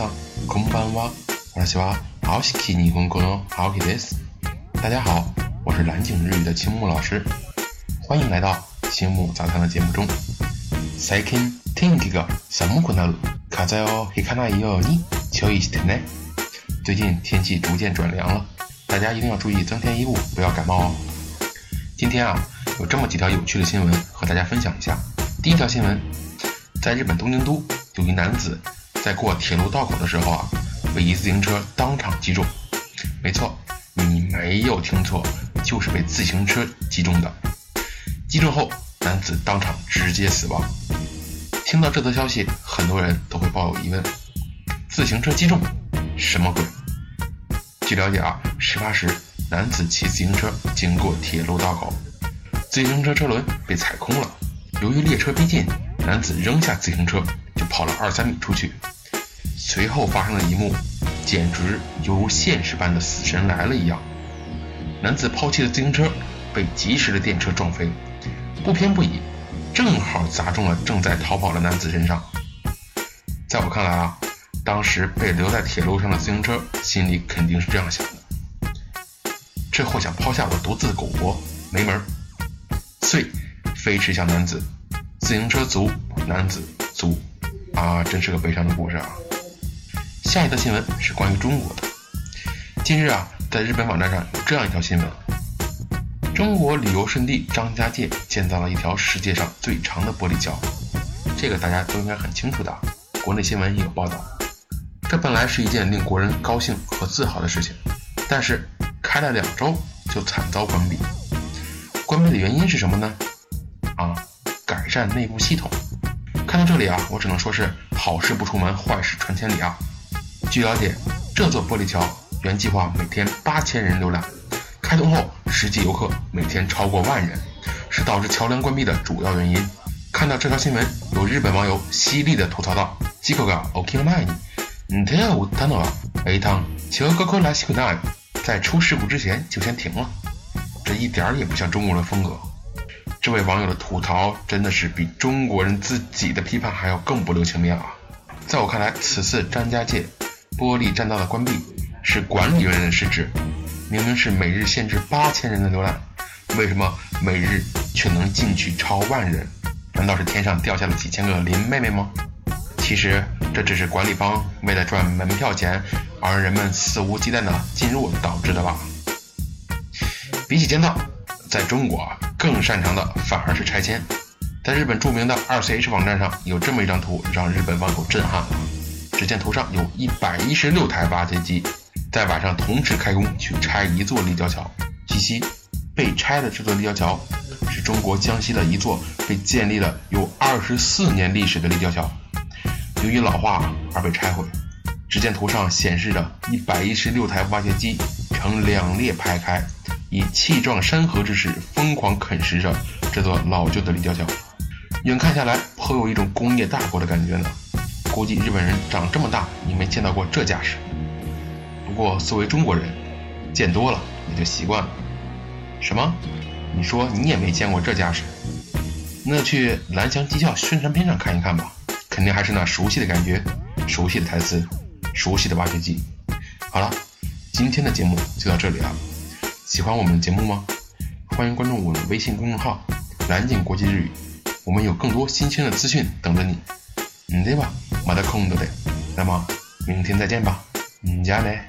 んは。私は青木日本語の青木です。大家好，我是蓝景日语的青木老师，欢迎来到青木早餐的节目中。最近天気が寒くなる。風邪をひかないように注意してね。最近天气逐渐转凉了，大家一定要注意增添衣物，不要感冒哦。今天啊，有这么几条有趣的新闻和大家分享一下。第一条新闻，在日本东京都，有一男子 在过铁路道口的时候啊。被一自行车当场击中，没错，你没有听错，就是被自行车击中的。击中后，男子当场直接死亡。听到这则消息，很多人都会抱有疑问：自行车击中，什么鬼？据了解啊，事发时，男子骑自行车经过铁路道口，自行车车轮被踩空了。由于列车逼近，男子扔下自行车就跑了二三米出去。随后发生的一幕，简直犹如现实般的“死神来了”一样。男子抛弃的自行车被及时的电车撞飞，不偏不倚，正好砸中了正在逃跑的男子身上。在我看来啊，当时被留在铁路上的自行车心里肯定是这样想的：这货想抛下我独自苟活，没门儿！遂飞驰向男子，自行车足，男子足，啊，真是个悲伤的故事啊！下一条新闻是关于中国的。近日啊，在日本网站上有这样一条新闻：中国旅游胜地张家界建造了一条世界上最长的玻璃桥，这个大家都应该很清楚的，国内新闻也有报道。这本来是一件令国人高兴和自豪的事情，但是开了两周就惨遭关闭。关闭的原因是什么呢？啊，改善内部系统。看到这里啊，我只能说是好事不出门，坏事传千里啊。据了解，这座玻璃桥原计划每天八千人浏览，开通后实际游客每天超过万人，是导致桥梁关闭的主要原因。看到这条新闻，有日本网友犀利的吐槽道：“机构が起きる前に、手を打ったのは、一趟橋が可らしくない。在出事故之前就先停了。”这一点儿也不像中国人的风格。这位网友的吐槽真的是比中国人自己的批判还要更不留情面啊！在我看来，此次张家界。 玻璃栈道的关闭是管理人员的失职，明明是每日限制八千人的浏览，为什么每日却能进去超万人？难道是天上掉下了几千个林妹妹吗？其实这只是管理方为了赚门票钱而人们肆无忌惮的进入导致的吧。比起建造，在中国更擅长的反而是拆迁。在日本著名的二 CH 网站上有这么一张图，让日本网友震撼了。只见图上有一百一十六台挖掘机在晚上同时开工去拆一座立交桥。据悉，被拆的这座立交桥是中国江西的一座被建立了有二十四年历史的立交桥，由于老化而被拆毁。只见图上显示着一百一十六台挖掘机呈两列排开，以气壮山河之势疯狂啃食着这座老旧的立交桥，远看下来颇有一种工业大国的感觉呢。估计日本人长这么大也没见到过这架势。不过作为中国人，见多了也就习惯了。什么？你说你也没见过这架势？那去蓝翔技校宣传片上看一看吧，肯定还是那熟悉的感觉、熟悉的台词、熟悉的挖掘机。好了，今天的节目就到这里了。喜欢我们的节目吗？欢迎关注我们微信公众号“蓝景国际日语”，我们有更多新鲜的资讯等着你。嗯，对吧？没得空的的，那么明天再见吧，嗯，加嘞。